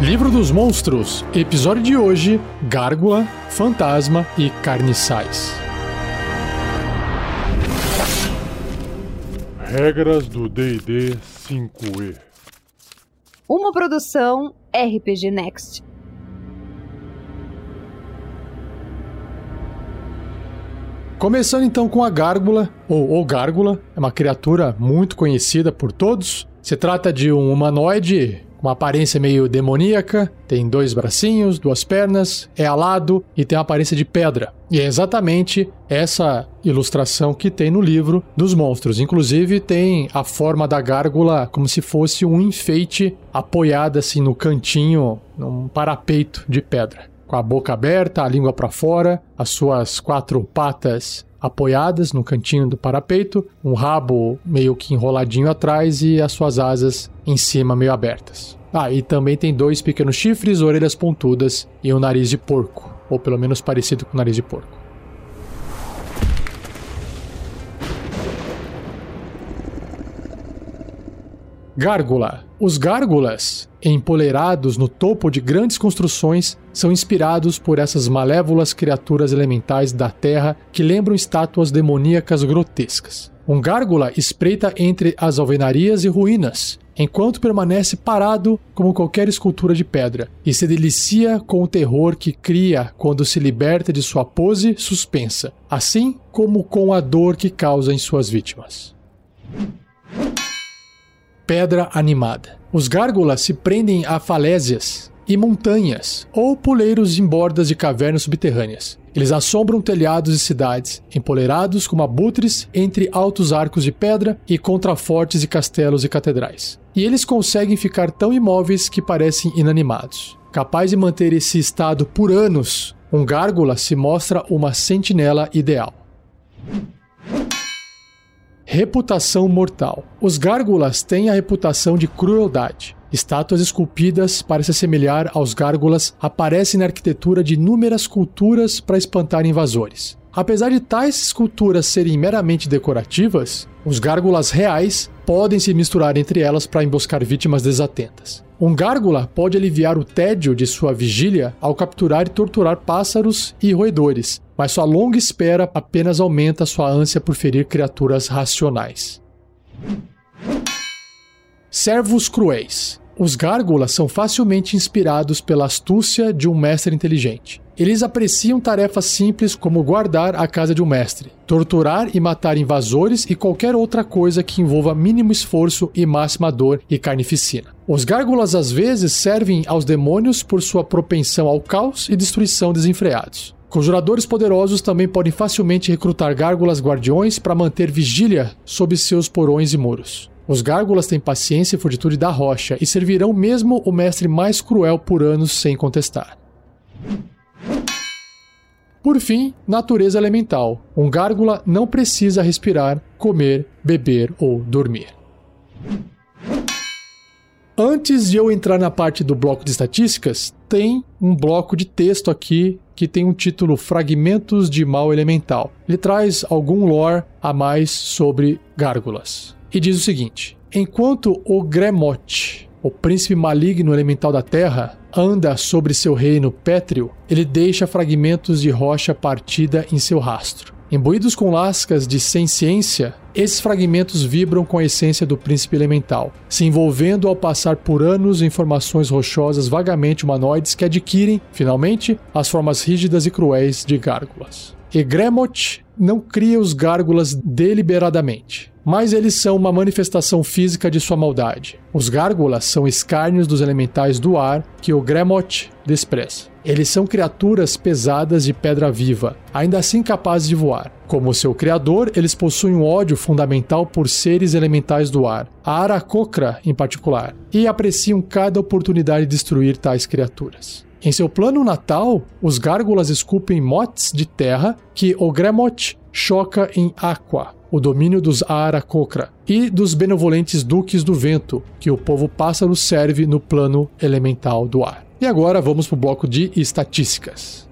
Livro dos Monstros, episódio de hoje: Gárgula, Fantasma e Carniçais. Regras do DD 5E. Uma produção RPG Next. Começando então com a Gárgula, ou, ou Gárgula, é uma criatura muito conhecida por todos. Se trata de um humanoide uma aparência meio demoníaca, tem dois bracinhos, duas pernas, é alado e tem uma aparência de pedra. E é exatamente essa ilustração que tem no livro dos monstros. Inclusive tem a forma da gárgula como se fosse um enfeite apoiado assim no cantinho, num parapeito de pedra com a boca aberta, a língua para fora, as suas quatro patas apoiadas no cantinho do parapeito, um rabo meio que enroladinho atrás e as suas asas em cima meio abertas. Ah, e também tem dois pequenos chifres, orelhas pontudas e um nariz de porco, ou pelo menos parecido com o nariz de porco. Gárgula. Os gárgulas, empolerados no topo de grandes construções, são inspirados por essas malévolas criaturas elementais da terra que lembram estátuas demoníacas grotescas. Um gárgula espreita entre as alvenarias e ruínas, enquanto permanece parado como qualquer escultura de pedra, e se delicia com o terror que cria quando se liberta de sua pose suspensa, assim como com a dor que causa em suas vítimas pedra animada. Os gárgulas se prendem a falésias e montanhas ou puleiros em bordas de cavernas subterrâneas. Eles assombram telhados e cidades, empolerados como abutres entre altos arcos de pedra e contrafortes e castelos e catedrais. E eles conseguem ficar tão imóveis que parecem inanimados. Capaz de manter esse estado por anos, um gárgula se mostra uma sentinela ideal. Reputação mortal. Os gárgulas têm a reputação de crueldade. Estátuas esculpidas para se assemelhar aos gárgulas aparecem na arquitetura de inúmeras culturas para espantar invasores. Apesar de tais esculturas serem meramente decorativas, os gárgulas reais podem se misturar entre elas para emboscar vítimas desatentas. Um gárgula pode aliviar o tédio de sua vigília ao capturar e torturar pássaros e roedores, mas sua longa espera apenas aumenta sua ânsia por ferir criaturas racionais. Servos cruéis. Os gárgulas são facilmente inspirados pela astúcia de um mestre inteligente. Eles apreciam tarefas simples como guardar a casa de um mestre, torturar e matar invasores e qualquer outra coisa que envolva mínimo esforço e máxima dor e carnificina. Os gárgulas às vezes servem aos demônios por sua propensão ao caos e destruição desenfreados. Conjuradores poderosos também podem facilmente recrutar gárgulas guardiões para manter vigília sob seus porões e muros. Os gárgulas têm paciência e fortitude da rocha e servirão mesmo o mestre mais cruel por anos sem contestar. Por fim, natureza elemental. Um gárgula não precisa respirar, comer, beber ou dormir. Antes de eu entrar na parte do bloco de estatísticas, tem um bloco de texto aqui que tem um título Fragmentos de Mal Elemental. Ele traz algum lore a mais sobre gárgulas e diz o seguinte: Enquanto o Gremote, o príncipe maligno elemental da Terra, anda sobre seu reino pétreo, ele deixa fragmentos de rocha partida em seu rastro. Imbuídos com lascas de ciência, esses fragmentos vibram com a essência do príncipe elemental, se envolvendo ao passar por anos em formações rochosas vagamente humanoides que adquirem, finalmente, as formas rígidas e cruéis de gárgulas. E Gremot não cria os gárgulas deliberadamente mas eles são uma manifestação física de sua maldade. Os gárgulas são escárnios dos elementais do ar que o Gremot despreza. Eles são criaturas pesadas de pedra viva, ainda assim capazes de voar. Como seu criador, eles possuem um ódio fundamental por seres elementais do ar, a Aracocra em particular, e apreciam cada oportunidade de destruir tais criaturas. Em seu plano natal, os gárgulas esculpem motes de terra que o Gremot choca em Aqua, o domínio dos Aarakocra, e dos benevolentes duques do vento, que o povo pássaro serve no plano elemental do ar. E agora vamos para o bloco de estatísticas.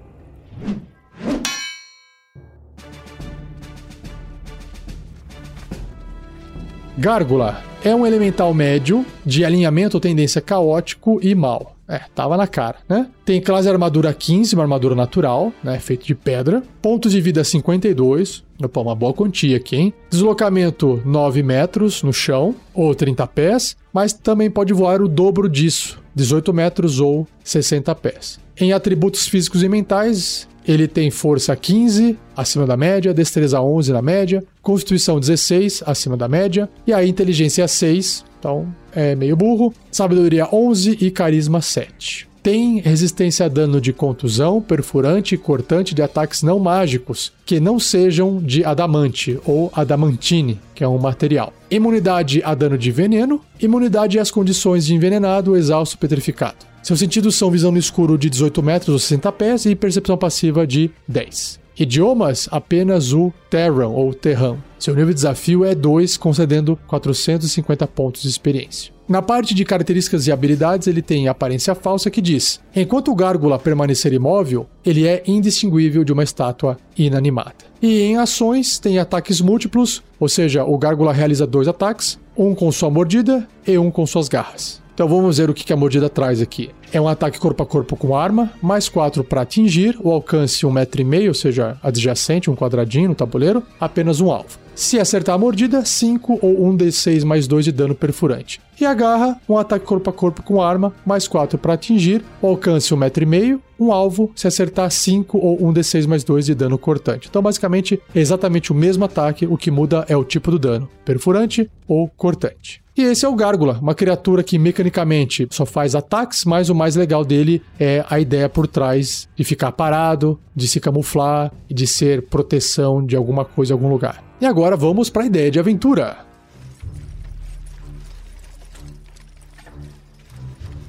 Gárgula é um elemental médio de alinhamento tendência caótico e mal. É, tava na cara, né? Tem classe armadura 15, uma armadura natural, né? Feita de pedra. Pontos de vida 52. Opa, uma boa quantia aqui, hein? Deslocamento 9 metros no chão, ou 30 pés, mas também pode voar o dobro disso, 18 metros ou 60 pés. Em atributos físicos e mentais, ele tem força 15, acima da média, destreza 11 na média, constituição 16, acima da média, e a inteligência 6, então é meio burro, sabedoria 11 e carisma 7. Tem resistência a dano de contusão, perfurante e cortante de ataques não mágicos, que não sejam de adamante ou adamantine, que é um material. Imunidade a dano de veneno, imunidade às condições de envenenado, exausto, petrificado. Seus sentidos são visão no escuro de 18 metros ou 60 pés e percepção passiva de 10. Idiomas, apenas o Terran ou Terran. Seu nível de desafio é 2, concedendo 450 pontos de experiência. Na parte de características e habilidades, ele tem aparência falsa que diz: enquanto o gárgula permanecer imóvel, ele é indistinguível de uma estátua inanimada. E em ações, tem ataques múltiplos, ou seja, o gárgula realiza dois ataques, um com sua mordida e um com suas garras. Então vamos ver o que a mordida traz aqui. É um ataque corpo a corpo com arma, mais 4 para atingir, o alcance 1,5m, ou seja, adjacente, um quadradinho no tabuleiro, apenas um alvo. Se acertar a mordida, 5 ou 1d6 mais 2 de dano perfurante. E a garra, um ataque corpo a corpo com arma, mais 4 para atingir, o alcance 1,5m, um alvo, se acertar 5 ou 1d6 mais 2 de dano cortante. Então, basicamente, é exatamente o mesmo ataque, o que muda é o tipo do dano, perfurante ou cortante. E esse é o Gárgula, uma criatura que mecanicamente só faz ataques, mas o mais legal dele é a ideia por trás de ficar parado, de se camuflar de ser proteção de alguma coisa algum lugar. E agora vamos para a ideia de aventura.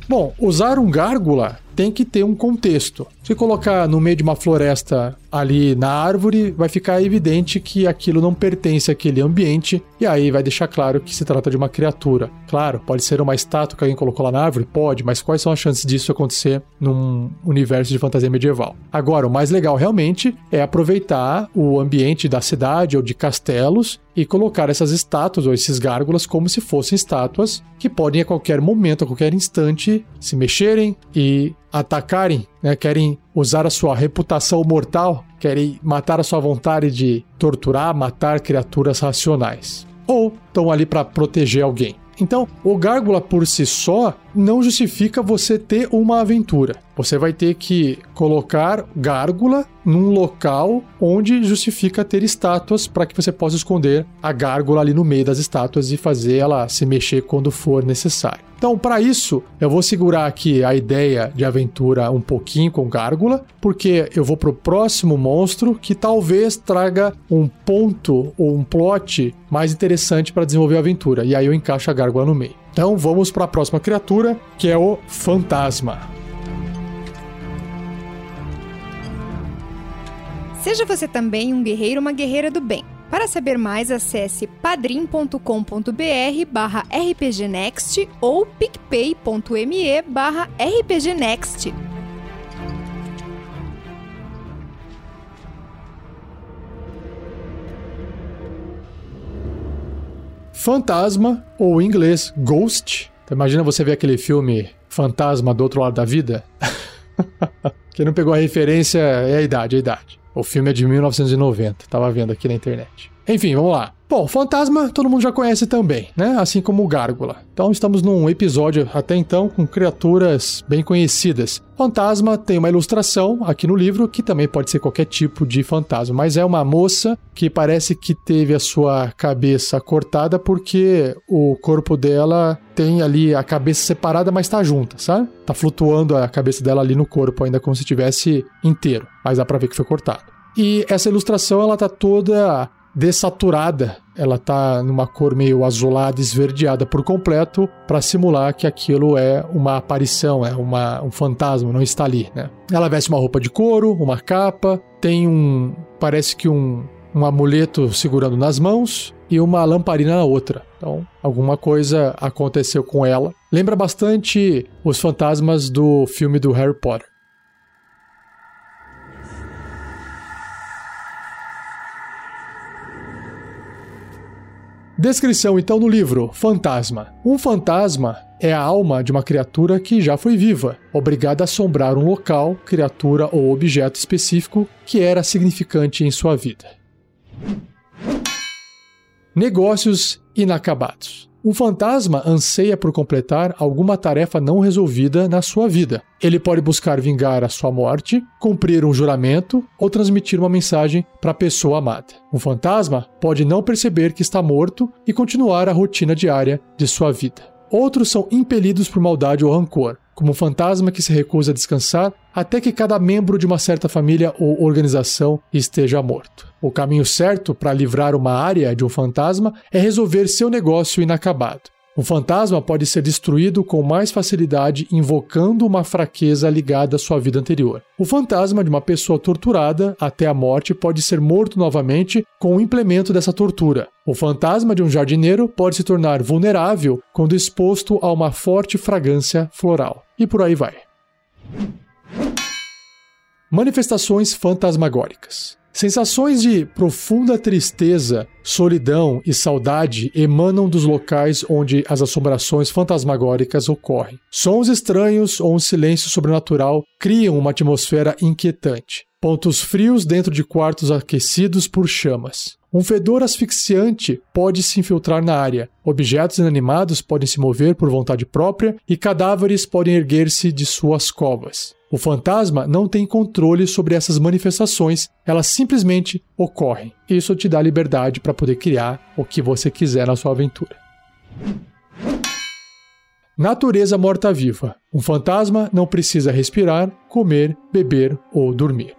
Bom, usar um gárgula tem que ter um contexto. Se colocar no meio de uma floresta ali na árvore, vai ficar evidente que aquilo não pertence àquele ambiente e aí vai deixar claro que se trata de uma criatura. Claro, pode ser uma estátua que alguém colocou lá na árvore? Pode, mas quais são as chances disso acontecer num universo de fantasia medieval? Agora, o mais legal realmente é aproveitar o ambiente da cidade ou de castelos e colocar essas estátuas ou esses gárgulas como se fossem estátuas que podem a qualquer momento, a qualquer instante se mexerem e atacarem, né, querem usar a sua reputação mortal, querem matar a sua vontade de torturar, matar criaturas racionais. Ou estão ali para proteger alguém. Então, o Gárgula por si só não justifica você ter uma aventura. Você vai ter que colocar gárgula num local onde justifica ter estátuas para que você possa esconder a gárgula ali no meio das estátuas e fazer ela se mexer quando for necessário. Então, para isso, eu vou segurar aqui a ideia de aventura um pouquinho com gárgula, porque eu vou pro próximo monstro que talvez traga um ponto ou um plot mais interessante para desenvolver a aventura. E aí eu encaixo a gárgula no meio. Então, vamos para a próxima criatura, que é o fantasma. Seja você também um guerreiro ou uma guerreira do bem. Para saber mais, acesse padrim.com.br barra rpgnext ou picpay.me barra rpgnext. Fantasma, ou em inglês Ghost. Então, imagina você ver aquele filme Fantasma do Outro Lado da Vida. Quem não pegou a referência é a idade, é a idade. O filme é de 1990, tava vendo aqui na internet. Enfim, vamos lá. Bom, Fantasma todo mundo já conhece também, né? Assim como o Gárgula. Então estamos num episódio até então com criaturas bem conhecidas. Fantasma tem uma ilustração aqui no livro que também pode ser qualquer tipo de fantasma, mas é uma moça que parece que teve a sua cabeça cortada porque o corpo dela tem ali a cabeça separada, mas tá junta, sabe? Tá flutuando a cabeça dela ali no corpo ainda como se estivesse inteiro, mas dá para ver que foi cortado. E essa ilustração ela tá toda dessaturada. Ela tá numa cor meio azulada, esverdeada por completo, para simular que aquilo é uma aparição, é uma, um fantasma, não está ali, né? Ela veste uma roupa de couro, uma capa, tem um. parece que um, um amuleto segurando nas mãos e uma lamparina na outra. Então, alguma coisa aconteceu com ela. Lembra bastante os fantasmas do filme do Harry Potter. Descrição então no livro: Fantasma. Um fantasma é a alma de uma criatura que já foi viva, obrigada a assombrar um local, criatura ou objeto específico que era significante em sua vida. Negócios inacabados. Um fantasma anseia por completar alguma tarefa não resolvida na sua vida. Ele pode buscar vingar a sua morte, cumprir um juramento ou transmitir uma mensagem para a pessoa amada. Um fantasma pode não perceber que está morto e continuar a rotina diária de sua vida. Outros são impelidos por maldade ou rancor, como um fantasma que se recusa a descansar até que cada membro de uma certa família ou organização esteja morto. O caminho certo para livrar uma área de um fantasma é resolver seu negócio inacabado. Um fantasma pode ser destruído com mais facilidade invocando uma fraqueza ligada à sua vida anterior. O fantasma de uma pessoa torturada até a morte pode ser morto novamente com o implemento dessa tortura. O fantasma de um jardineiro pode se tornar vulnerável quando exposto a uma forte fragrância floral. E por aí vai. Manifestações fantasmagóricas. Sensações de profunda tristeza, solidão e saudade emanam dos locais onde as assombrações fantasmagóricas ocorrem. Sons estranhos ou um silêncio sobrenatural criam uma atmosfera inquietante. Pontos frios dentro de quartos aquecidos por chamas. Um fedor asfixiante pode se infiltrar na área, objetos inanimados podem se mover por vontade própria e cadáveres podem erguer-se de suas covas. O fantasma não tem controle sobre essas manifestações, elas simplesmente ocorrem. Isso te dá liberdade para poder criar o que você quiser na sua aventura. Natureza morta-viva. Um fantasma não precisa respirar, comer, beber ou dormir.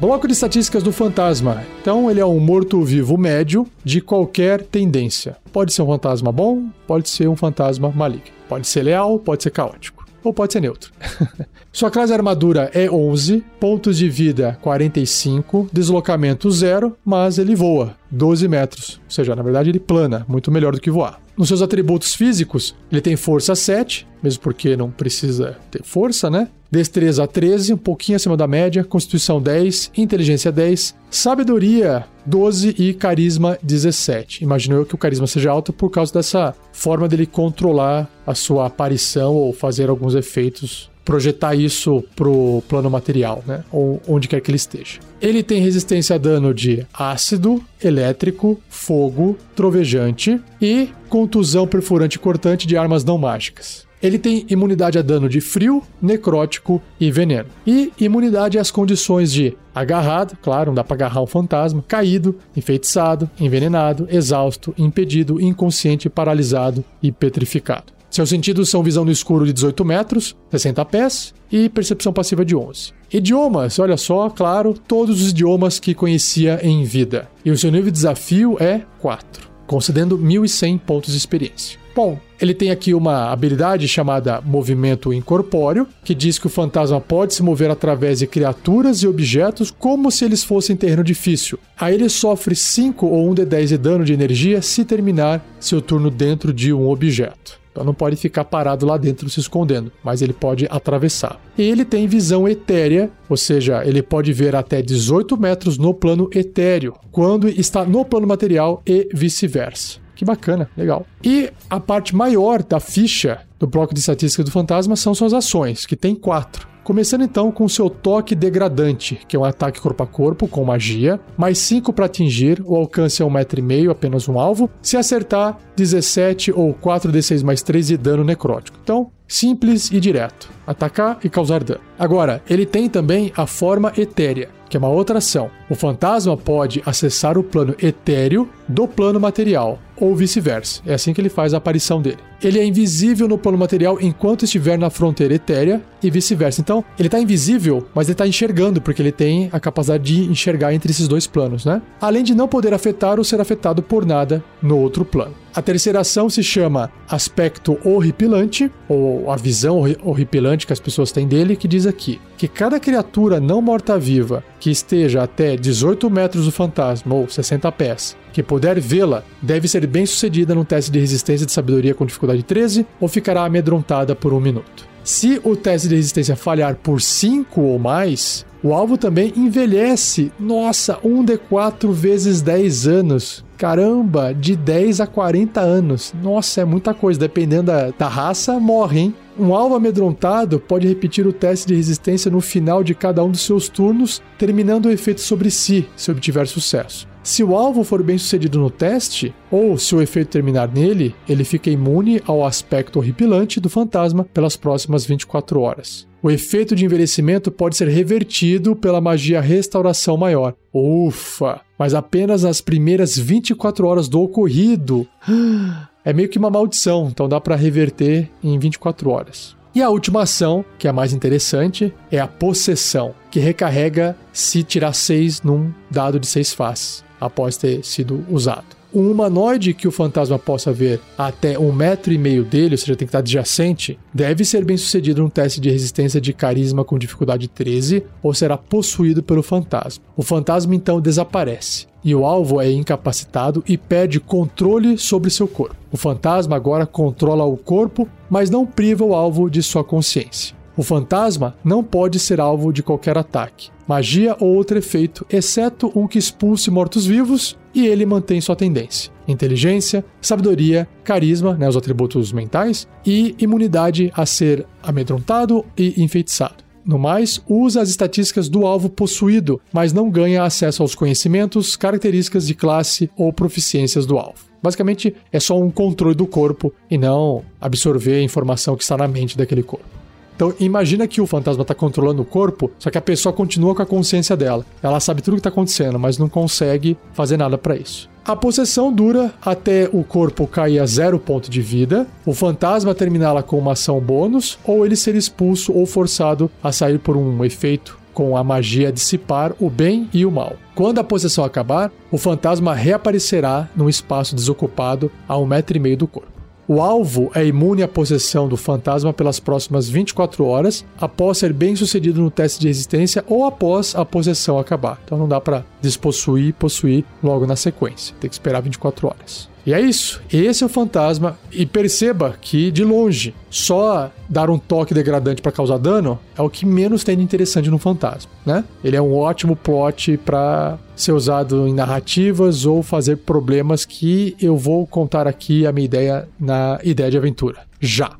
Bloco de estatísticas do fantasma. Então, ele é um morto-vivo médio de qualquer tendência. Pode ser um fantasma bom, pode ser um fantasma maligno. Pode ser leal, pode ser caótico. Ou pode ser neutro. Sua classe armadura é 11, pontos de vida 45, deslocamento 0, mas ele voa 12 metros. Ou seja, na verdade ele plana, muito melhor do que voar. Nos seus atributos físicos, ele tem força 7, mesmo porque não precisa ter força, né? Destreza 13, um pouquinho acima da média, Constituição 10, Inteligência 10, Sabedoria 12 e Carisma 17. Imagino eu que o carisma seja alto por causa dessa forma dele controlar a sua aparição ou fazer alguns efeitos projetar isso pro plano material, né? Ou onde quer que ele esteja. Ele tem resistência a dano de ácido, elétrico, fogo, trovejante e contusão perfurante cortante de armas não mágicas. Ele tem imunidade a dano de frio, necrótico e veneno. E imunidade às condições de agarrado, claro, não dá para agarrar um fantasma, caído, enfeitiçado, envenenado, exausto, impedido, inconsciente, paralisado e petrificado. Seus sentidos são visão no escuro de 18 metros, 60 pés e percepção passiva de 11. Idiomas, olha só, claro, todos os idiomas que conhecia em vida. E o seu nível de desafio é 4, concedendo 1100 pontos de experiência. Bom, ele tem aqui uma habilidade chamada Movimento Incorpóreo, que diz que o fantasma pode se mover através de criaturas e objetos como se eles fossem terreno difícil. Aí ele sofre 5 ou 1 de 10 de dano de energia se terminar seu turno dentro de um objeto. Então não pode ficar parado lá dentro se escondendo, mas ele pode atravessar. E ele tem visão etérea, ou seja, ele pode ver até 18 metros no plano etéreo, quando está no plano material e vice-versa. Que bacana, legal. E a parte maior da ficha do bloco de estatística do fantasma são suas ações, que tem quatro. Começando então com seu toque degradante, que é um ataque corpo a corpo com magia, mais 5 para atingir, o alcance é um metro e meio, apenas um alvo. Se acertar, 17 ou 4d6 mais 3 de dano necrótico. Então, simples e direto. Atacar e causar dano. Agora, ele tem também a forma etérea, que é uma outra ação. O fantasma pode acessar o plano etéreo do plano material, ou vice-versa. É assim que ele faz a aparição dele. Ele é invisível no plano material enquanto estiver na fronteira etérea e vice-versa. Então, ele está invisível, mas ele está enxergando, porque ele tem a capacidade de enxergar entre esses dois planos, né? Além de não poder afetar ou ser afetado por nada no outro plano. A terceira ação se chama aspecto horripilante, ou a visão horripilante que as pessoas têm dele, que diz aqui que cada criatura não morta-viva que esteja até 18 metros do fantasma, ou 60 pés, que puder vê-la, deve ser bem sucedida num teste de resistência de sabedoria com dificuldade 13 ou ficará amedrontada por um minuto. Se o teste de resistência falhar por 5 ou mais, o alvo também envelhece. Nossa, 1d4 vezes 10 anos. Caramba, de 10 a 40 anos. Nossa, é muita coisa. Dependendo da, da raça, morre, hein? Um alvo amedrontado pode repetir o teste de resistência no final de cada um dos seus turnos, terminando o efeito sobre si, se obtiver sucesso. Se o alvo for bem sucedido no teste, ou se o efeito terminar nele, ele fica imune ao aspecto horripilante do fantasma pelas próximas 24 horas. O efeito de envelhecimento pode ser revertido pela magia Restauração Maior. Ufa! Mas apenas nas primeiras 24 horas do ocorrido. É meio que uma maldição, então dá para reverter em 24 horas. E a última ação, que é a mais interessante, é a possessão, que recarrega se tirar 6 num dado de 6 faces após ter sido usado. Um humanoide que o fantasma possa ver até um metro e meio dele, ou seja, tem que estar adjacente, deve ser bem sucedido num teste de resistência de carisma com dificuldade 13 ou será possuído pelo fantasma. O fantasma então desaparece e o alvo é incapacitado e perde controle sobre seu corpo. O fantasma agora controla o corpo, mas não priva o alvo de sua consciência. O fantasma não pode ser alvo de qualquer ataque, magia ou outro efeito, exceto um que expulse mortos-vivos, e ele mantém sua tendência: inteligência, sabedoria, carisma, né, os atributos mentais, e imunidade a ser amedrontado e enfeitiçado. No mais, usa as estatísticas do alvo possuído, mas não ganha acesso aos conhecimentos, características de classe ou proficiências do alvo. Basicamente, é só um controle do corpo e não absorver a informação que está na mente daquele corpo. Então, imagina que o fantasma está controlando o corpo, só que a pessoa continua com a consciência dela. Ela sabe tudo o que está acontecendo, mas não consegue fazer nada para isso. A possessão dura até o corpo cair a zero ponto de vida, o fantasma terminá-la com uma ação bônus, ou ele ser expulso ou forçado a sair por um efeito com a magia dissipar o bem e o mal. Quando a possessão acabar, o fantasma reaparecerá num espaço desocupado a um metro e meio do corpo. O alvo é imune à possessão do fantasma pelas próximas 24 horas, após ser bem sucedido no teste de resistência ou após a possessão acabar. Então não dá para despossuir e possuir logo na sequência. Tem que esperar 24 horas. E é isso. Esse é o fantasma. E perceba que, de longe, só dar um toque degradante para causar dano é o que menos tem de interessante no fantasma, né? Ele é um ótimo plot para ser usado em narrativas ou fazer problemas que eu vou contar aqui a minha ideia na ideia de aventura. Já.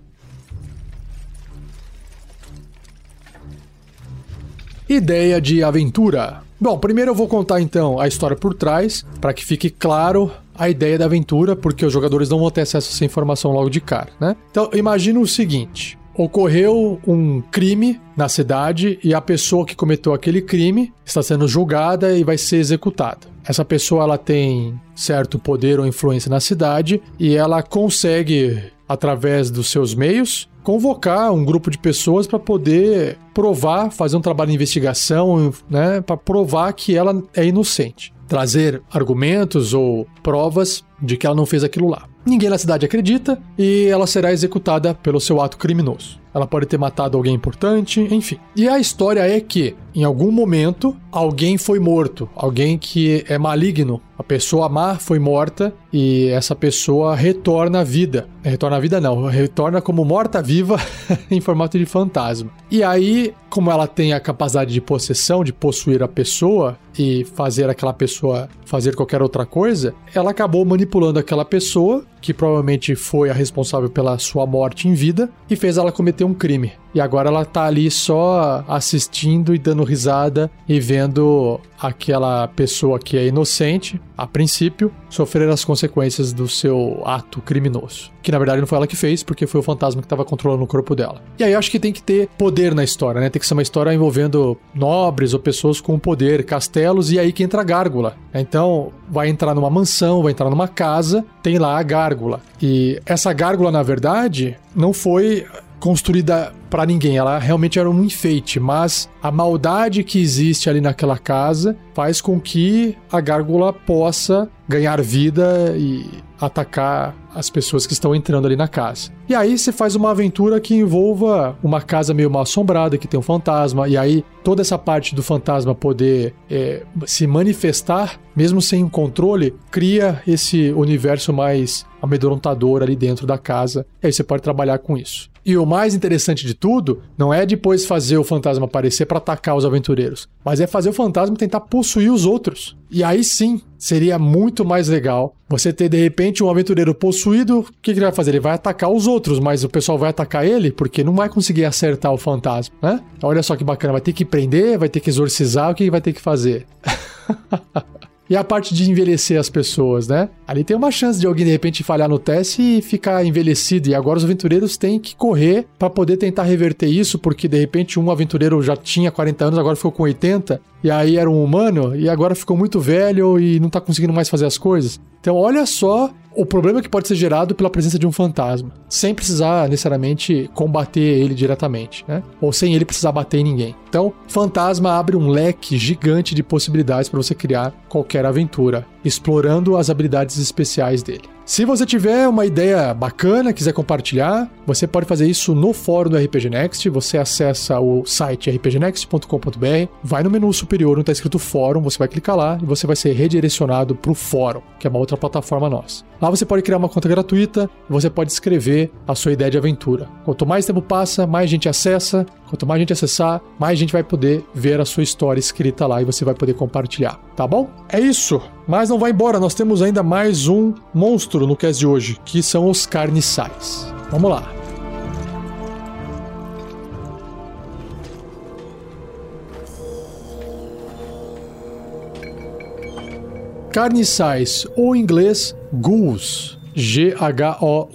Ideia de aventura. Bom, primeiro eu vou contar então a história por trás, para que fique claro a ideia da aventura, porque os jogadores não vão ter acesso a essa informação logo de cara, né? Então, imagina o seguinte: ocorreu um crime na cidade e a pessoa que cometeu aquele crime está sendo julgada e vai ser executada. Essa pessoa ela tem certo poder ou influência na cidade e ela consegue através dos seus meios convocar um grupo de pessoas para poder provar, fazer um trabalho de investigação, né, para provar que ela é inocente trazer argumentos ou provas de que ela não fez aquilo lá. Ninguém na cidade acredita e ela será executada pelo seu ato criminoso. Ela pode ter matado alguém importante, enfim. E a história é que, em algum momento, alguém foi morto, alguém que é maligno. A pessoa má foi morta e essa pessoa retorna à vida. Retorna à vida não, retorna como morta-viva em formato de fantasma. E aí, como ela tem a capacidade de possessão, de possuir a pessoa e fazer aquela pessoa fazer qualquer outra coisa, ela acabou manipulando aquela pessoa que provavelmente foi a responsável pela sua morte em vida e fez ela cometer um crime. E agora ela tá ali só assistindo e dando risada e vendo aquela pessoa que é inocente, a princípio, sofrer as consequências do seu ato criminoso. Que na verdade não foi ela que fez, porque foi o fantasma que estava controlando o corpo dela. E aí eu acho que tem que ter poder na história, né? Tem que ser uma história envolvendo nobres ou pessoas com poder, castelos, e aí que entra a gárgula. Então vai entrar numa mansão, vai entrar numa casa, tem lá a gárgula. E essa gárgula, na verdade, não foi construída para ninguém, ela realmente era um enfeite, mas a maldade que existe ali naquela casa faz com que a gárgula possa ganhar vida e atacar as pessoas que estão entrando ali na casa. E aí você faz uma aventura que envolva uma casa meio mal assombrada, que tem um fantasma, e aí toda essa parte do fantasma poder é, se manifestar, mesmo sem um controle, cria esse universo mais amedrontador ali dentro da casa. E aí você pode trabalhar com isso. E o mais interessante de tudo não é depois fazer o fantasma aparecer para atacar os aventureiros, mas é fazer o fantasma tentar possuir os outros. E aí sim, seria muito mais legal você ter de repente um aventureiro possuído. O que, que ele vai fazer? Ele vai atacar os outros, mas o pessoal vai atacar ele porque não vai conseguir acertar o fantasma, né? Olha só que bacana, vai ter que prender, vai ter que exorcizar, o que vai ter que fazer? E a parte de envelhecer as pessoas, né? Ali tem uma chance de alguém de repente falhar no teste e ficar envelhecido. E agora os aventureiros têm que correr para poder tentar reverter isso, porque de repente um aventureiro já tinha 40 anos, agora ficou com 80, e aí era um humano, e agora ficou muito velho e não tá conseguindo mais fazer as coisas. Então, olha só o problema que pode ser gerado pela presença de um fantasma, sem precisar necessariamente combater ele diretamente, né? Ou sem ele precisar bater em ninguém. Então, fantasma abre um leque gigante de possibilidades para você criar qualquer aventura, explorando as habilidades especiais dele. Se você tiver uma ideia bacana, quiser compartilhar, você pode fazer isso no fórum do RPG Next. Você acessa o site rpgnext.com.br, vai no menu superior onde está escrito fórum, você vai clicar lá e você vai ser redirecionado para o fórum, que é uma outra plataforma nossa. Lá você pode criar uma conta gratuita você pode escrever a sua ideia de aventura. Quanto mais tempo passa, mais gente acessa. Quanto mais gente acessar, mais gente vai poder ver a sua história escrita lá e você vai poder compartilhar, tá bom? É isso. Mas não vai embora, nós temos ainda mais um monstro no cast de hoje, que são os carniçais. Vamos lá. Carniçais, ou em inglês ghouls, G-H-O-U-L-S.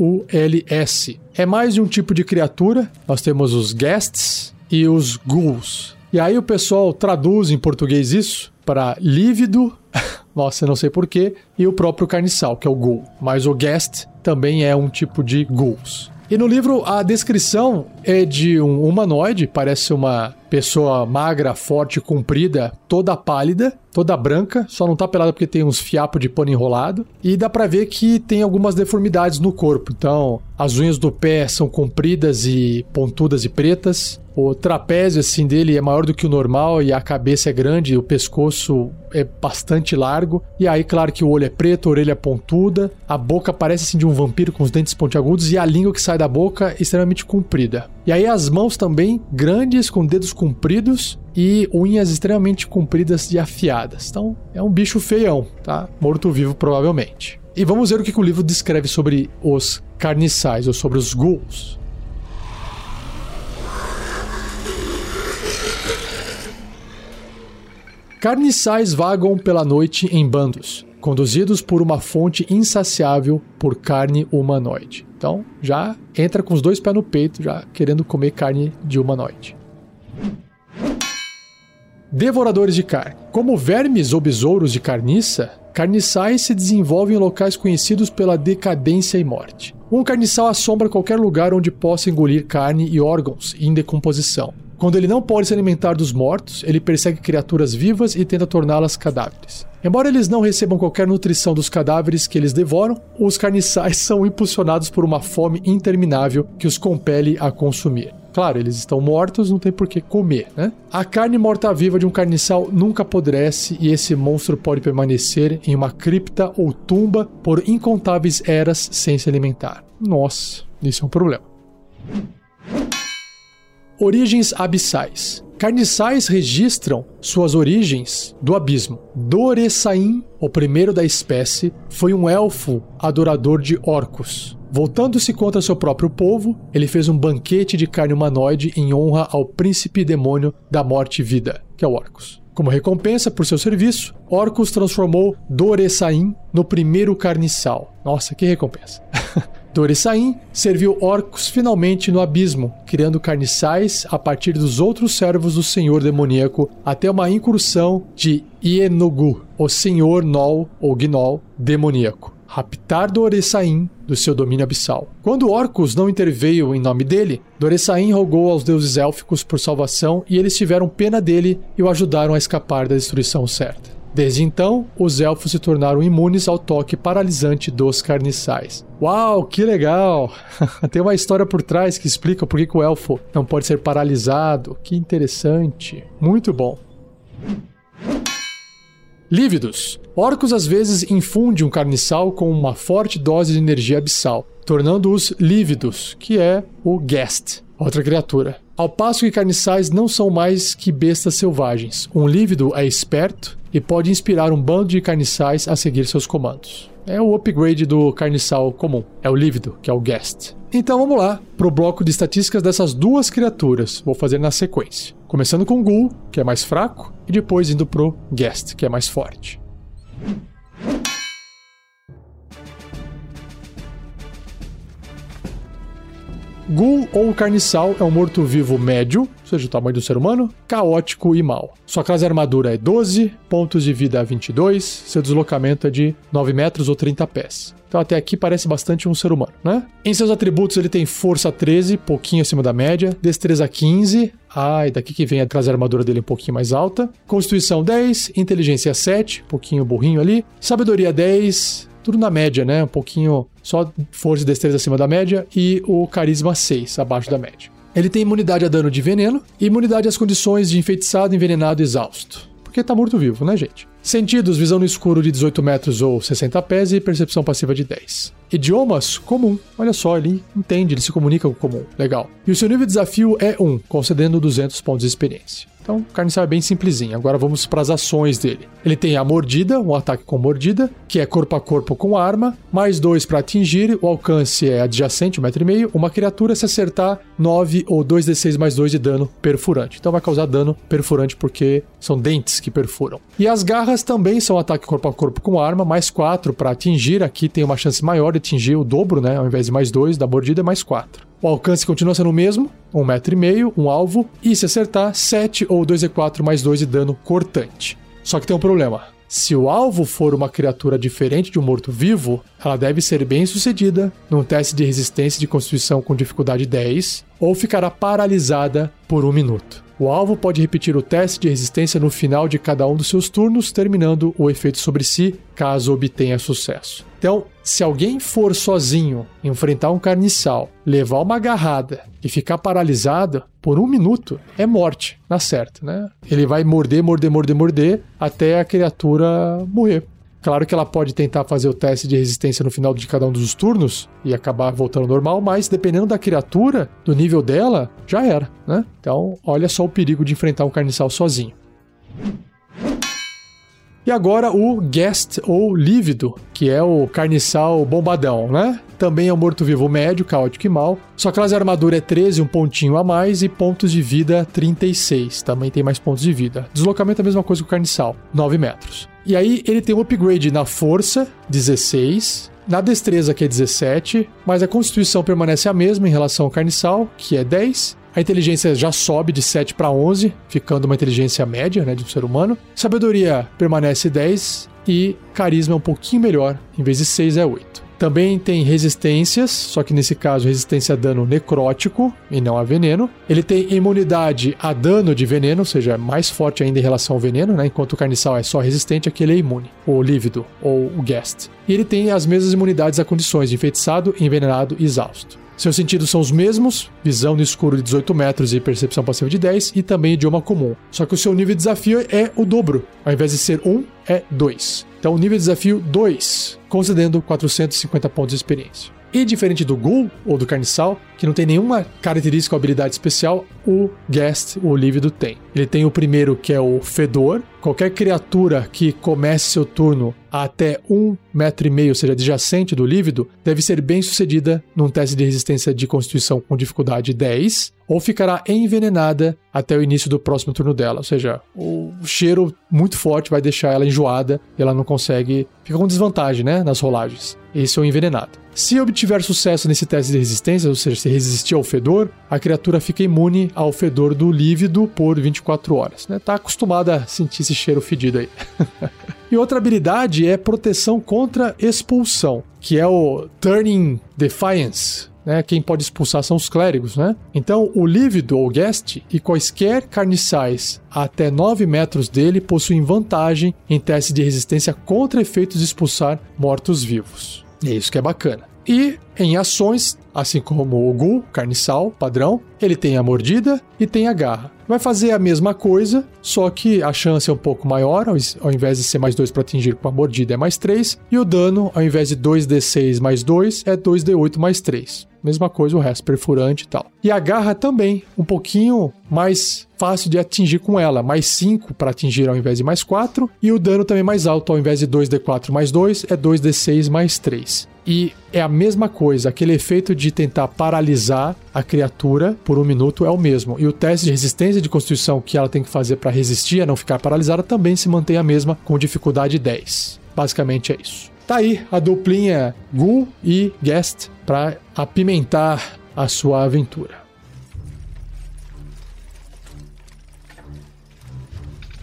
É mais de um tipo de criatura. Nós temos os guests e os ghouls. E aí o pessoal traduz em português isso para lívido, nossa, não sei porquê, e o próprio carniçal, que é o ghoul. Mas o guest também é um tipo de ghouls. E no livro a descrição é de um humanoide, parece uma pessoa magra, forte, comprida, toda pálida, toda branca, só não tá pelada porque tem uns fiapos de pano enrolado. E dá para ver que tem algumas deformidades no corpo. Então, as unhas do pé são compridas e pontudas e pretas. O trapézio assim dele é maior do que o normal e a cabeça é grande, o pescoço é bastante largo. E aí, claro que o olho é preto, a orelha é pontuda, a boca parece assim de um vampiro com os dentes pontiagudos e a língua que sai da boca é extremamente comprida. E aí as mãos também grandes com dedos compridos e unhas extremamente compridas e afiadas. Então, é um bicho feião, tá? Morto-vivo provavelmente. E vamos ver o que o livro descreve sobre os carniçais ou sobre os ghouls. Carniçais vagam pela noite em bandos, conduzidos por uma fonte insaciável por carne humanoide. Então, já entra com os dois pés no peito, já querendo comer carne de humanoide. Devoradores de carne. Como vermes ou besouros de carniça, carniçais se desenvolvem em locais conhecidos pela decadência e morte. Um carniçal assombra qualquer lugar onde possa engolir carne e órgãos em decomposição. Quando ele não pode se alimentar dos mortos, ele persegue criaturas vivas e tenta torná-las cadáveres. Embora eles não recebam qualquer nutrição dos cadáveres que eles devoram, os carniçais são impulsionados por uma fome interminável que os compele a consumir. Claro, eles estão mortos, não tem por que comer, né? A carne morta-viva de um carniçal nunca apodrece e esse monstro pode permanecer em uma cripta ou tumba por incontáveis eras sem se alimentar. Nossa, isso é um problema. Origens abissais. Carniçais registram suas origens do abismo. Doressain, o primeiro da espécie, foi um elfo adorador de orcos. Voltando-se contra seu próprio povo, ele fez um banquete de carne humanoide em honra ao príncipe demônio da morte e vida, que é o Orcus. Como recompensa por seu serviço, Orcus transformou Doressain no primeiro carniçal. Nossa, que recompensa! Doressain serviu orcos finalmente no abismo, criando carniçais a partir dos outros servos do senhor demoníaco até uma incursão de Ienogu, o senhor Nol ou Gnol demoníaco raptar Doressain do seu domínio abissal. Quando Orcus não interveio em nome dele, Doressain rogou aos deuses élficos por salvação e eles tiveram pena dele e o ajudaram a escapar da destruição certa. Desde então, os elfos se tornaram imunes ao toque paralisante dos carniçais. Uau, que legal! Tem uma história por trás que explica por que o elfo não pode ser paralisado. Que interessante. Muito bom. Lívidos. Orcos às vezes infundem um carniçal com uma forte dose de energia abissal, tornando-os lívidos, que é o Guest, outra criatura. Ao passo que carniçais não são mais que bestas selvagens. Um lívido é esperto e pode inspirar um bando de carniçais a seguir seus comandos. É o upgrade do carniçal comum. É o lívido, que é o Guest. Então vamos lá pro bloco de estatísticas dessas duas criaturas. Vou fazer na sequência. Começando com o Ghoul, que é mais fraco, e depois indo pro Guest, que é mais forte. Ghoul ou carniçal é um morto-vivo médio, ou seja, o tamanho do ser humano, caótico e mau. Sua classe armadura é 12, pontos de vida 22, seu deslocamento é de 9 metros ou 30 pés. Então até aqui parece bastante um ser humano, né? Em seus atributos ele tem força 13, pouquinho acima da média, destreza 15, ai, daqui que vem a classe de armadura dele um pouquinho mais alta, constituição 10, inteligência 7, pouquinho burrinho ali, sabedoria 10, tudo na média, né? Um pouquinho só força e destreza acima da média e o carisma 6 abaixo da média. Ele tem imunidade a dano de veneno e imunidade às condições de enfeitiçado, envenenado e exausto. Porque tá morto-vivo, né, gente? Sentidos, visão no escuro de 18 metros ou 60 pés e percepção passiva de 10. Idiomas, comum. Olha só, ele entende, ele se comunica com o comum. Legal. E o seu nível de desafio é 1, concedendo 200 pontos de experiência. Então, o Carniçal é bem simplesinho. Agora vamos para as ações dele. Ele tem a mordida, um ataque com mordida, que é corpo a corpo com arma, mais dois para atingir, o alcance é adjacente, um metro e meio, uma criatura se acertar 9 ou 2d6 mais 2 de dano perfurante. Então vai causar dano perfurante porque são dentes que perfuram. E as garras também são ataque corpo a corpo com arma, mais 4 para atingir, aqui tem uma chance maior de atingir o dobro, né? Ao invés de mais 2 da mordida, mais 4. O alcance continua sendo o mesmo, um metro e meio, um alvo, e se acertar, 7 ou 2d4 mais 2 de dano cortante. Só que tem um problema. Se o alvo for uma criatura diferente de um morto-vivo, ela deve ser bem sucedida num teste de resistência de constituição com dificuldade 10 ou ficará paralisada por um minuto. O alvo pode repetir o teste de resistência no final de cada um dos seus turnos, terminando o efeito sobre si, caso obtenha sucesso. Então, se alguém for sozinho enfrentar um carniçal, levar uma agarrada e ficar paralisado por um minuto, é morte, na certa, né? Ele vai morder, morder, morder, morder até a criatura morrer. Claro que ela pode tentar fazer o teste de resistência no final de cada um dos turnos e acabar voltando ao normal, mas dependendo da criatura, do nível dela, já era, né? Então, olha só o perigo de enfrentar um carniçal sozinho. E agora o Guest ou Lívido, que é o carniçal bombadão, né? Também é um morto-vivo médio, caótico e mal. Sua classe armadura é 13, um pontinho a mais, e pontos de vida 36. Também tem mais pontos de vida. Deslocamento é a mesma coisa que o carniçal, 9 metros. E aí ele tem um upgrade na força, 16, na destreza, que é 17, mas a constituição permanece a mesma em relação ao carniçal, que é 10. A inteligência já sobe de 7 para 11, ficando uma inteligência média né, de um ser humano. Sabedoria permanece 10 e carisma é um pouquinho melhor, em vez de 6 é 8. Também tem resistências, só que nesse caso resistência a dano necrótico e não a veneno. Ele tem imunidade a dano de veneno, ou seja, é mais forte ainda em relação ao veneno, né? Enquanto o carniçal é só resistente, aqui ele é imune, ou lívido, ou o guest. E ele tem as mesmas imunidades a condições de enfeitiçado, envenenado e exausto. Seus sentidos são os mesmos, visão no escuro de 18 metros e percepção passiva de 10, e também idioma comum. Só que o seu nível de desafio é o dobro. Ao invés de ser 1, é 2. Então, nível de desafio 2, concedendo 450 pontos de experiência. E diferente do Ghoul ou do Carniçal, que não tem nenhuma característica ou habilidade especial, o Guest, o Lívido, tem. Ele tem o primeiro, que é o Fedor. Qualquer criatura que comece seu turno até um metro e meio, ou seja, adjacente do lívido, deve ser bem sucedida num teste de resistência de constituição com dificuldade 10, ou ficará envenenada até o início do próximo turno dela. Ou seja, o cheiro muito forte vai deixar ela enjoada e ela não consegue. Fica com desvantagem, né? Nas rolagens. Esse é o envenenado. Se obtiver sucesso nesse teste de resistência, ou seja, se resistir ao fedor, a criatura fica imune ao fedor do lívido por 24 horas. Né? Tá acostumada a sentir esse cheiro fedido aí. E outra habilidade é proteção contra expulsão, que é o Turning Defiance. Né? Quem pode expulsar são os clérigos, né? Então, o lívido ou guest e quaisquer carniçais até 9 metros dele possuem vantagem em teste de resistência contra efeitos de expulsar mortos-vivos. É isso que é bacana. E em ações, assim como o Gu, carniçal, padrão, ele tem a mordida e tem a garra. Vai fazer a mesma coisa, só que a chance é um pouco maior, ao invés de ser mais 2 para atingir com a mordida é mais 3, e o dano, ao invés de 2d6 mais 2, é 2d8 mais 3. Mesma coisa o resto, perfurante e tal. E a garra também, um pouquinho mais fácil de atingir com ela, mais 5 para atingir ao invés de mais 4, e o dano também mais alto, ao invés de 2d4 mais 2, é 2d6 mais 3. E é a mesma coisa, aquele efeito de tentar paralisar a criatura por um minuto é o mesmo. E o teste de resistência de constituição que ela tem que fazer para resistir a não ficar paralisada também se mantém a mesma, com dificuldade 10. Basicamente é isso. Tá aí a duplinha Gu e Guest para apimentar a sua aventura.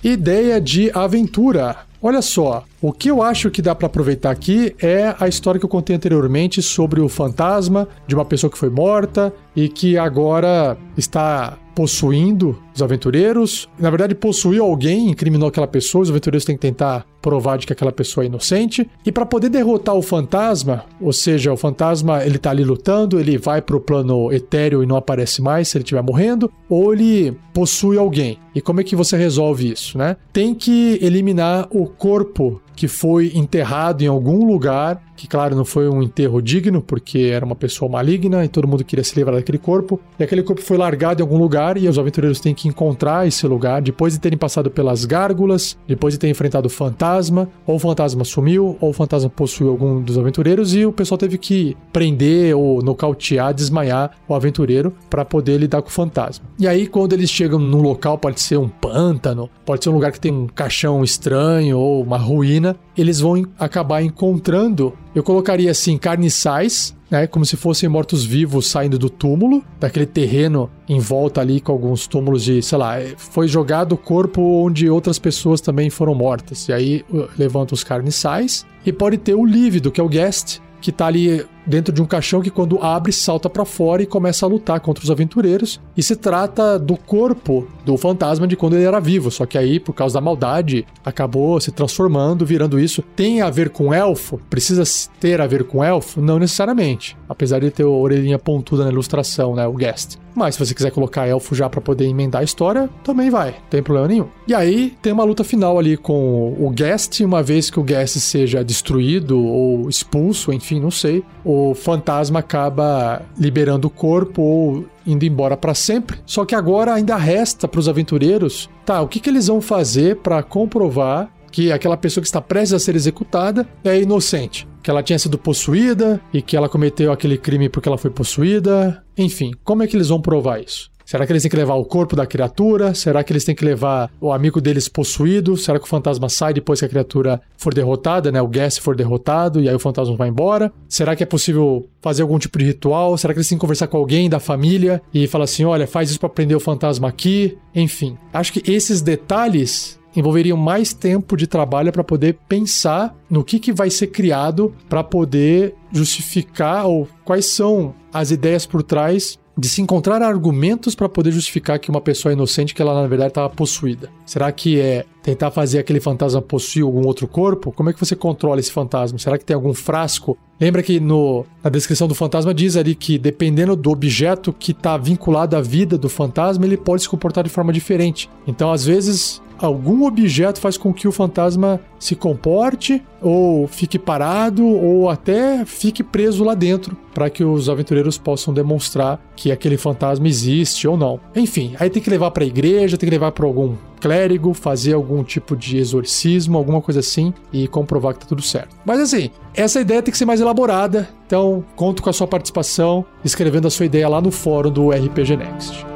Ideia de aventura. Olha só, o que eu acho que dá para aproveitar aqui é a história que eu contei anteriormente sobre o fantasma de uma pessoa que foi morta e que agora está possuindo os aventureiros. Na verdade, possuiu alguém, incriminou aquela pessoa, os aventureiros têm que tentar provar de que aquela pessoa é inocente. E para poder derrotar o fantasma, ou seja, o fantasma ele tá ali lutando, ele vai pro plano etéreo e não aparece mais se ele estiver morrendo, ou ele possui alguém. E como é que você resolve isso, né? Tem que eliminar o corpo que foi enterrado em algum lugar, que claro não foi um enterro digno, porque era uma pessoa maligna e todo mundo queria se livrar daquele corpo. E aquele corpo foi largado em algum lugar e os aventureiros têm que encontrar esse lugar depois de terem passado pelas gárgulas, depois de terem enfrentado o fantasma, ou o fantasma sumiu, ou o fantasma possuiu algum dos aventureiros e o pessoal teve que prender ou nocautear, desmaiar o aventureiro para poder lidar com o fantasma. E aí quando eles chegam num local, pode ser um pântano, pode ser um lugar que tem um caixão estranho ou uma ruína eles vão acabar encontrando, eu colocaria assim, carniçais, né, como se fossem mortos-vivos saindo do túmulo, daquele terreno em volta ali com alguns túmulos de, sei lá, é, foi jogado o corpo onde outras pessoas também foram mortas. E aí levanta os carniçais. E pode ter o lívido, que é o guest, que tá ali dentro de um caixão que quando abre salta para fora e começa a lutar contra os aventureiros. E se trata do corpo do fantasma de quando ele era vivo, só que aí por causa da maldade acabou se transformando, virando isso. Tem a ver com elfo? Precisa ter a ver com elfo? Não necessariamente, apesar de ter a orelhinha pontuda na ilustração, né, o guest. Mas se você quiser colocar elfo já para poder emendar a história, também vai, não tem problema nenhum. E aí tem uma luta final ali com o guest, uma vez que o guest seja destruído ou expulso, enfim, não sei, o fantasma acaba liberando o corpo ou indo embora para sempre. Só que agora ainda resta para os aventureiros, tá, o que, que eles vão fazer para comprovar que aquela pessoa que está prestes a ser executada é inocente, que ela tinha sido possuída e que ela cometeu aquele crime porque ela foi possuída. Enfim, como é que eles vão provar isso? Será que eles têm que levar o corpo da criatura? Será que eles têm que levar o amigo deles possuído? Será que o fantasma sai depois que a criatura for derrotada, né? O Guest for derrotado e aí o fantasma vai embora? Será que é possível fazer algum tipo de ritual? Será que eles têm que conversar com alguém da família e falar assim: olha, faz isso para prender o fantasma aqui? Enfim, acho que esses detalhes envolveriam mais tempo de trabalho para poder pensar no que, que vai ser criado para poder justificar ou quais são as ideias por trás de se encontrar argumentos para poder justificar que uma pessoa é inocente que ela na verdade estava possuída. Será que é tentar fazer aquele fantasma possuir algum outro corpo? Como é que você controla esse fantasma? Será que tem algum frasco? Lembra que no, na descrição do fantasma diz ali que dependendo do objeto que está vinculado à vida do fantasma, ele pode se comportar de forma diferente. Então, às vezes, algum objeto faz com que o fantasma se comporte ou fique parado ou até fique preso lá dentro para que os aventureiros possam demonstrar que aquele fantasma existe ou não. Enfim, aí tem que levar para a igreja, tem que levar para algum clérigo, fazer algum tipo de exorcismo, alguma coisa assim e comprovar que tá tudo certo. Mas assim, essa ideia tem que ser mais elaborada, então conto com a sua participação escrevendo a sua ideia lá no fórum do RPG Next.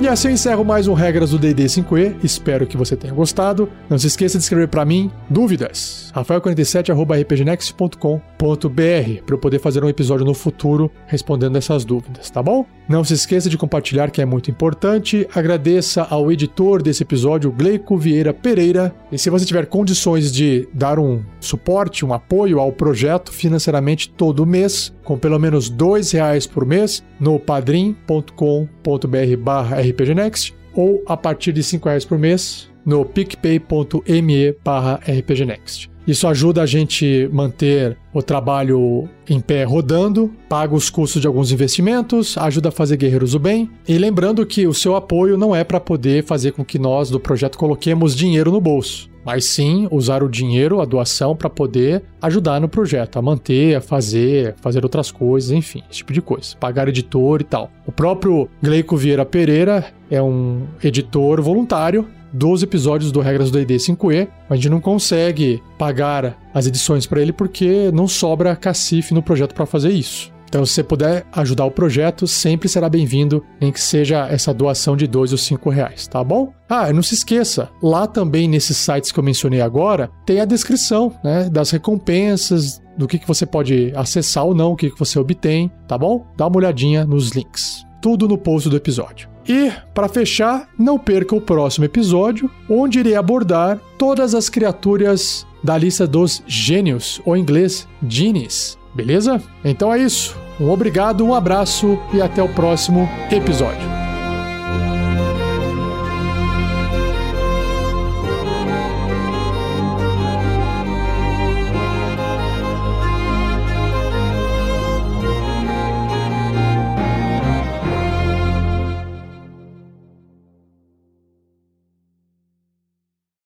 E assim eu encerro mais um Regras do D&D 5e. Espero que você tenha gostado. Não se esqueça de escrever para mim dúvidas. rafael47@rpgnext.com.br para eu poder fazer um episódio no futuro respondendo essas dúvidas, tá bom? Não se esqueça de compartilhar que é muito importante. Agradeça ao editor desse episódio, Gleico Vieira Pereira. E se você tiver condições de dar um suporte, um apoio ao projeto financeiramente todo mês, com pelo menos dois reais por mês no padrim.com.br/rpgnext ou a partir de 5 reais por mês no picpay.me barra rpgnext. Isso ajuda a gente manter o trabalho em pé rodando, paga os custos de alguns investimentos, ajuda a fazer Guerreiros do Bem. E lembrando que o seu apoio não é para poder fazer com que nós do projeto coloquemos dinheiro no bolso mas sim usar o dinheiro, a doação, para poder ajudar no projeto, a manter, a fazer, fazer outras coisas, enfim, esse tipo de coisa. Pagar editor e tal. O próprio Gleico Vieira Pereira é um editor voluntário dos episódios do Regras do D&D 5e. A gente não consegue pagar as edições para ele porque não sobra cacife no projeto para fazer isso. Então, se você puder ajudar o projeto, sempre será bem-vindo, nem que seja essa doação de dois ou cinco reais, tá bom? Ah, não se esqueça, lá também nesses sites que eu mencionei agora, tem a descrição né, das recompensas, do que, que você pode acessar ou não, o que, que você obtém, tá bom? Dá uma olhadinha nos links. Tudo no post do episódio. E, para fechar, não perca o próximo episódio, onde irei abordar todas as criaturas da lista dos gênios, ou em inglês, genies. Beleza? Então é isso. Um obrigado, um abraço e até o próximo episódio.